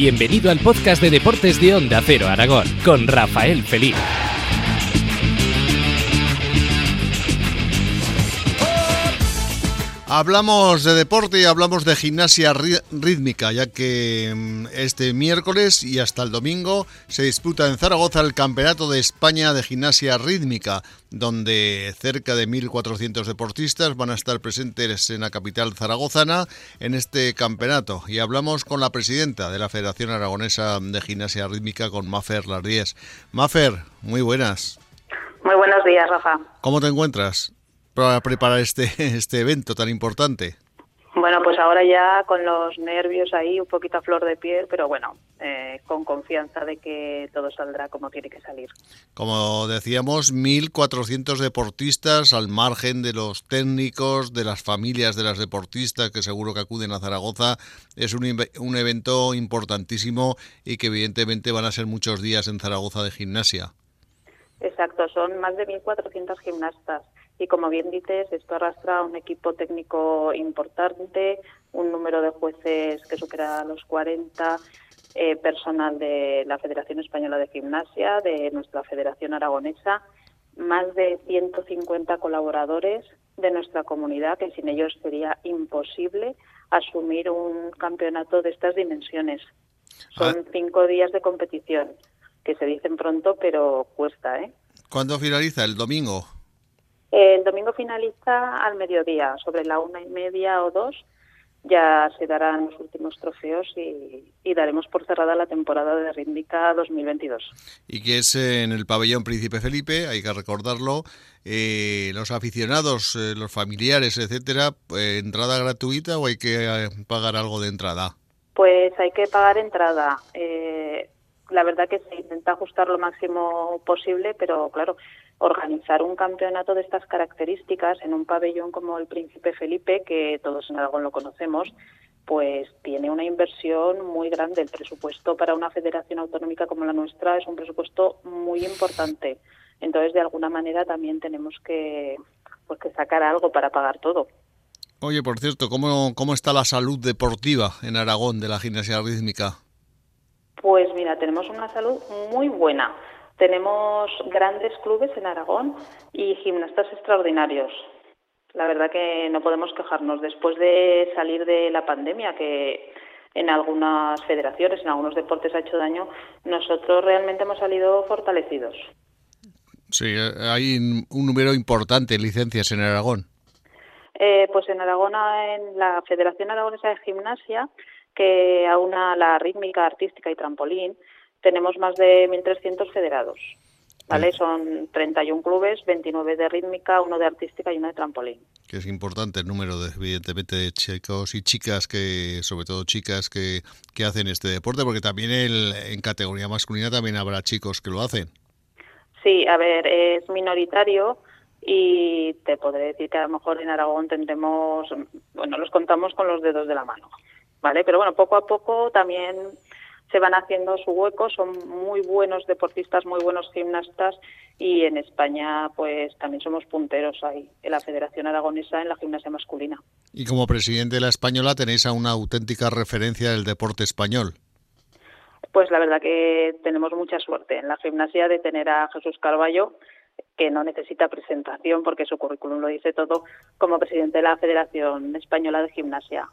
Bienvenido al podcast de deportes de Onda Cero Aragón con Rafael Feliz. Hablamos de deporte y hablamos de gimnasia rítmica, ya que mm, este miércoles y hasta el domingo se disputa en Zaragoza el Campeonato de España de Gimnasia Rítmica, donde cerca de 1.400 deportistas van a estar presentes en la capital zaragozana en este campeonato. Y hablamos con la presidenta de la Federación Aragonesa de Gimnasia Rítmica, con Mafer Lardíez. Mafer, muy buenas. Muy buenos días, Rafa. ¿Cómo te encuentras? Para preparar este, este evento tan importante? Bueno, pues ahora ya con los nervios ahí, un poquito a flor de piel, pero bueno, eh, con confianza de que todo saldrá como tiene que salir. Como decíamos, 1.400 deportistas al margen de los técnicos, de las familias de las deportistas que seguro que acuden a Zaragoza. Es un, un evento importantísimo y que evidentemente van a ser muchos días en Zaragoza de gimnasia. Exacto, son más de 1.400 gimnastas y como bien dices, esto arrastra un equipo técnico importante, un número de jueces que supera los 40, eh, personal de la Federación Española de Gimnasia, de nuestra Federación Aragonesa, más de 150 colaboradores de nuestra comunidad, que sin ellos sería imposible asumir un campeonato de estas dimensiones. Son ah. cinco días de competición, que se dicen pronto, pero cuesta, ¿eh? ¿Cuándo finaliza? ¿El domingo? El domingo finaliza al mediodía, sobre la una y media o dos ya se darán los últimos trofeos y, daremos por cerrada la temporada de Ríndica 2022. Y que es en el pabellón Príncipe Felipe, hay que recordarlo, eh, los aficionados, eh, los familiares, etcétera, eh, ¿entrada gratuita o hay que pagar algo de entrada? Pues hay que pagar entrada. la verdad que se intenta ajustar lo máximo posible, pero claro, organizar un campeonato de estas características en un pabellón como el Príncipe Felipe, que todos en Aragón lo conocemos, pues tiene una inversión muy grande. El presupuesto para una federación autonómica como la nuestra es un presupuesto muy importante. Entonces, de alguna manera también tenemos que, pues, que sacar algo para pagar todo. Oye, por cierto, ¿cómo, ¿cómo está la salud deportiva en Aragón de la gimnasia rítmica? Pues mira, tenemos una salud muy buena. Tenemos grandes clubes en Aragón y gimnastas extraordinarios. La verdad que no podemos quejarnos. Después de salir de la pandemia, que en algunas federaciones, en algunos deportes ha hecho daño, nosotros realmente hemos salido fortalecidos. Sí, hay un número importante de licencias en Aragón. Eh, pues en Aragón, en la Federación Aragonesa de Gimnasia, que aúna la rítmica, artística y trampolín, tenemos más de 1.300 federados. ¿Vale? Son 31 clubes, 29 de rítmica, uno de artística y uno de trampolín. Que es importante el número, de, evidentemente, de chicos y chicas, que sobre todo chicas que, que hacen este deporte, porque también el, en categoría masculina también habrá chicos que lo hacen. Sí, a ver, es minoritario y te podré decir que a lo mejor en Aragón tendremos, bueno, los contamos con los dedos de la mano, ¿vale? Pero bueno, poco a poco también se van haciendo su hueco, son muy buenos deportistas, muy buenos gimnastas y en España pues también somos punteros ahí en la Federación Aragonesa en la gimnasia masculina. Y como presidente de la española tenéis a una auténtica referencia del deporte español. Pues la verdad que tenemos mucha suerte en la gimnasia de tener a Jesús Carballo, que no necesita presentación porque su currículum lo dice todo, como presidente de la Federación Española de Gimnasia.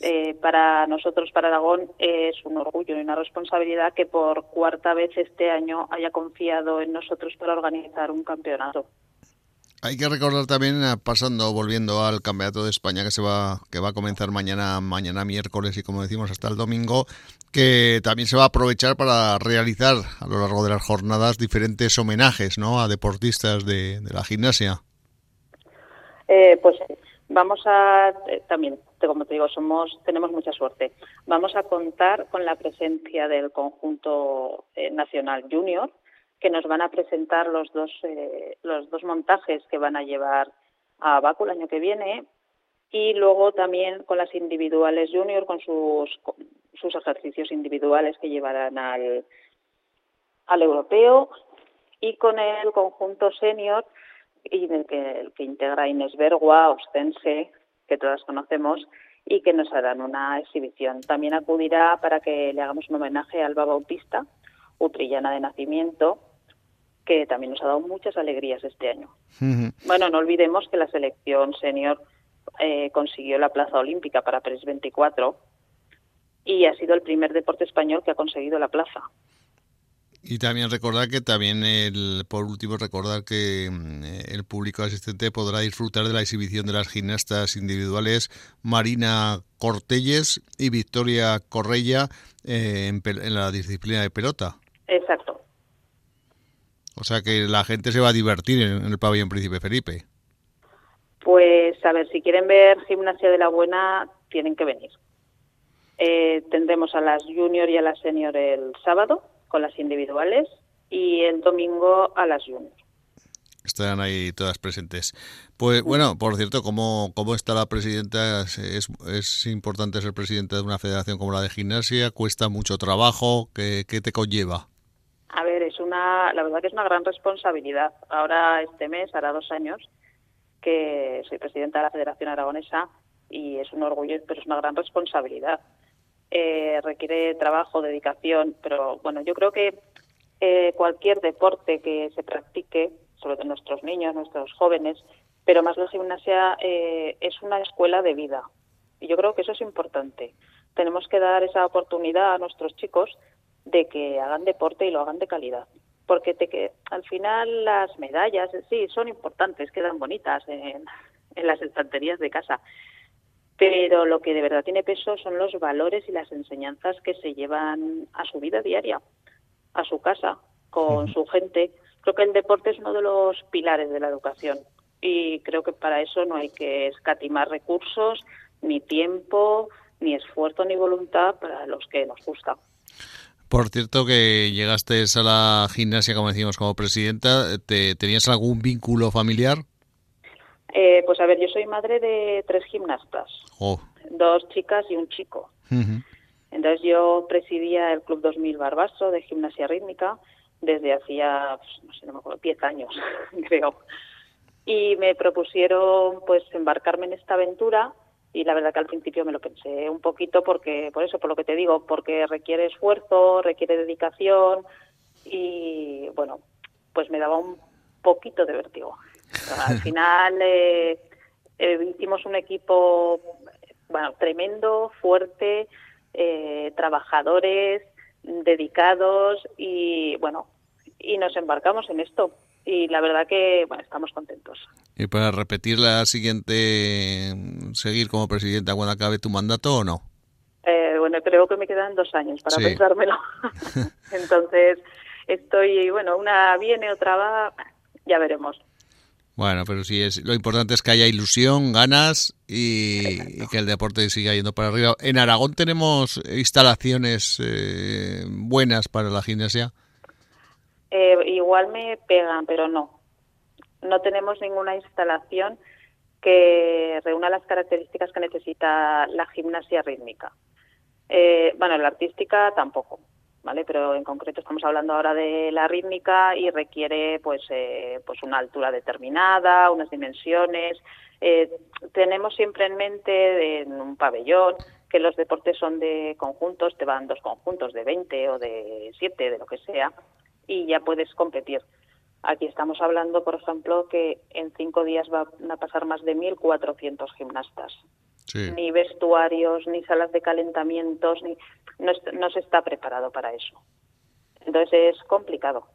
Eh, para nosotros, para Aragón, es un orgullo y una responsabilidad que por cuarta vez este año haya confiado en nosotros para organizar un campeonato. Hay que recordar también, eh, pasando, volviendo al Campeonato de España que se va, que va a comenzar mañana, mañana miércoles y como decimos hasta el domingo, que también se va a aprovechar para realizar a lo largo de las jornadas diferentes homenajes, ¿no? A deportistas de, la gimnasia. Eh, pues vamos a también como te digo, somos, tenemos mucha suerte. Vamos a contar con la presencia del conjunto eh, nacional junior, que nos van a presentar los dos, eh, los dos montajes que van a llevar a Baku el año que viene y luego también con las individuales junior, con sus, sus ejercicios individuales que llevarán al, al europeo y con el conjunto senior y el que, el que integra Inés Bergua, Ostense, que todas conocemos, y que nos harán una exhibición. También acudirá para que le hagamos un homenaje a Alba Bautista, utrillana de nacimiento, que también nos ha dado muchas alegrías este año. Bueno, no olvidemos que la selección senior eh, consiguió la plaza olímpica para PRES 24 y ha sido el primer deporte español que ha conseguido la plaza. Y también recordar que también, el, por último, recordar que mm, el público asistente podrá disfrutar de la exhibición de las gimnastas individuales Marina Cortelles y Victoria Correia eh, en, la disciplina de pelota. Exacto. O sea que la gente se va a divertir en, el pabellón Príncipe Felipe. Pues a ver, si quieren ver gimnasia de la buena, tienen que venir. Eh, tendremos a las junior y a las senior el sábado con las individuales y el domingo a las junior. Estarán ahí todas presentes. Pues bueno, por cierto, ¿cómo, cómo está la presidenta? ¿Es, ¿Es importante ser presidenta de una federación como la de gimnasia? ¿Cuesta mucho trabajo? ¿Qué, qué te conlleva? A ver, es una, la verdad que es una gran responsabilidad. Ahora este mes hará dos años que soy presidenta de la Federación Aragonesa y es un orgullo, pero es una gran responsabilidad eh, requiere trabajo, dedicación, pero bueno, yo creo que eh, cualquier deporte que se practique, sobre todo nuestros niños, nuestros jóvenes, pero más la gimnasia eh, es una escuela de vida. Y yo creo que eso es importante. Tenemos que dar esa oportunidad a nuestros chicos de que hagan deporte y lo hagan de calidad. Porque te, al final las medallas, sí, son importantes, quedan bonitas en las estanterías de casa, pero lo que de verdad tiene peso son los valores y las enseñanzas que se llevan a su vida diaria, a su casa, con su gente. Creo que el deporte es uno de los pilares de la educación y creo que para eso no hay que escatimar recursos, ni tiempo, ni esfuerzo, ni voluntad para los que nos gusta. Por cierto, que llegaste a la gimnasia, como decimos, como presidenta, ¿te, ¿tenías algún vínculo familiar? Eh, pues a ver, yo soy madre de tres gimnastas, oh. dos chicas y un chico. Entonces yo presidía el Club 2000 Barbaso de gimnasia rítmica desde hacía, pues, no sé, no me acuerdo, 10 años, creo. Y me propusieron pues embarcarme en esta aventura y la verdad que al principio me lo pensé un poquito porque, por eso, por lo que te digo, porque requiere esfuerzo, requiere dedicación y bueno, pues me daba un poquito de vértigo. Al final eh, eh, hicimos un equipo bueno tremendo, fuerte, eh, trabajadores, dedicados y bueno y nos embarcamos en esto y la verdad que bueno estamos contentos. ¿Y para repetir la siguiente, seguir como presidenta cuando acabe tu mandato o no? bueno, creo que me quedan dos años para pensármelo. Entonces estoy, bueno, una viene, otra va, ya veremos. Bueno, pero sí es lo importante es que haya ilusión, ganas y, que el deporte siga yendo para arriba. En Aragón tenemos instalaciones eh, buenas para la gimnasia. Eh, igual me pegan, pero no. No tenemos ninguna instalación que reúna las características que necesita la gimnasia rítmica. Eh, bueno, la artística tampoco. ¿Vale? Pero en concreto estamos hablando ahora de la rítmica y requiere pues, eh, pues una altura determinada, unas dimensiones. Eh, tenemos siempre en mente en un pabellón que los deportes son de conjuntos, te van dos conjuntos de 20 o de 7, de lo que sea, y ya puedes competir. Aquí estamos hablando, por ejemplo, que en cinco días van a pasar más de 1.400 gimnastas. Ni vestuarios, ni salas de calentamientos, ni no, se está preparado para eso. Entonces es complicado,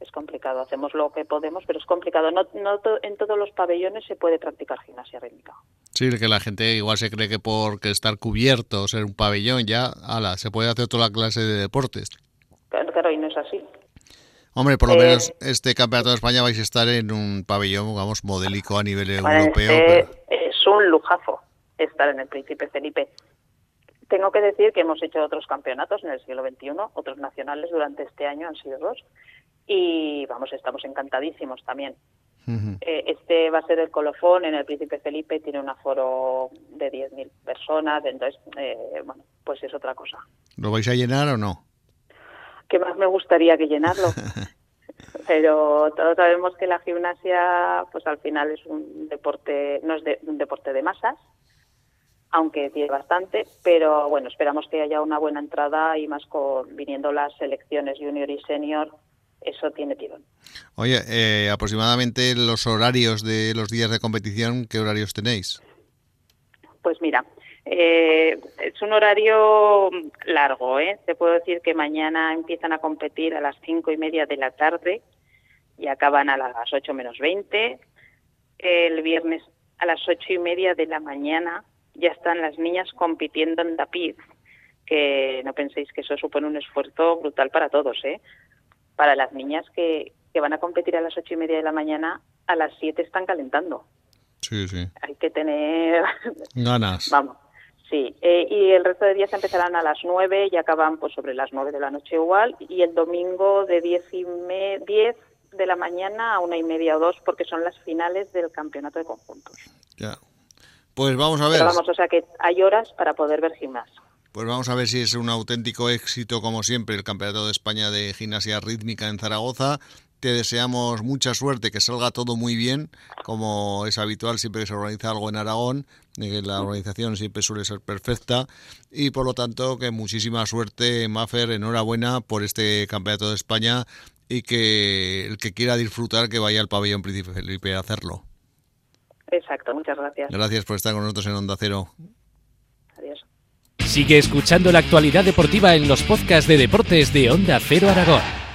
es complicado. Hacemos lo que podemos, pero es complicado. No, no en todos los pabellones se puede practicar gimnasia rítmica. Sí, que la gente igual se cree que por estar cubierto, ser un pabellón, ya, ala, se puede hacer toda la clase de deportes. Claro, y no es así. Hombre, por lo eh, menos este campeonato de España vais a estar en un pabellón, vamos, modélico a nivel europeo. Es un lujazo estar en el Príncipe Felipe. Tengo que decir que hemos hecho otros campeonatos en el siglo XXI, otros nacionales durante este año han sido dos, y vamos, estamos encantadísimos también. Eh, este va a ser el colofón en el Príncipe Felipe, tiene un aforo de 10.000 personas, entonces, eh, bueno, pues es otra cosa. ¿Lo vais a llenar o no? Que más me gustaría que llenarlo. Pero todos sabemos que la gimnasia, pues al final es un deporte, no es un deporte de masas, aunque tiene bastante, pero bueno, esperamos que haya una buena entrada y más con viniendo las selecciones junior y senior, eso tiene tirón. Oye, eh, aproximadamente los horarios de los días de competición, ¿qué horarios tenéis? Pues mira, eh, es un horario largo, ¿eh? Te puedo decir que mañana empiezan a competir a las cinco y media de la tarde y acaban a las ocho menos veinte. El viernes a las ocho y media de la mañana ya están las niñas compitiendo en Dapiz, que no penséis que eso supone un esfuerzo brutal para todos, ¿eh? Para las niñas que, que van a competir a las ocho y media de la mañana, a las siete están calentando. Sí, sí. Hay que tener ganas. Vamos. Sí, eh, y el resto de días empezarán a las nueve y acaban pues sobre las nueve de la noche igual y el domingo de diez y me, diez de la mañana a una y media o dos porque son las finales del campeonato de conjuntos. Ya. Pues vamos a ver. Pero vamos, o sea que hay horas para poder ver gimnasio. Pues vamos a ver si es un auténtico éxito, como siempre, el Campeonato de España de Gimnasia Rítmica en Zaragoza. Te deseamos mucha suerte, que salga todo muy bien, como es habitual siempre que se organiza algo en Aragón, que la organización siempre suele ser perfecta y por lo tanto que muchísima suerte, Mafer, enhorabuena por este Campeonato de España y que el que quiera disfrutar que vaya al pabellón Príncipe Felipe a hacerlo. Exacto, muchas gracias. Gracias por estar con nosotros en Onda Cero. Adiós. Sigue escuchando la actualidad deportiva en los podcasts de deportes de Onda Cero Aragón.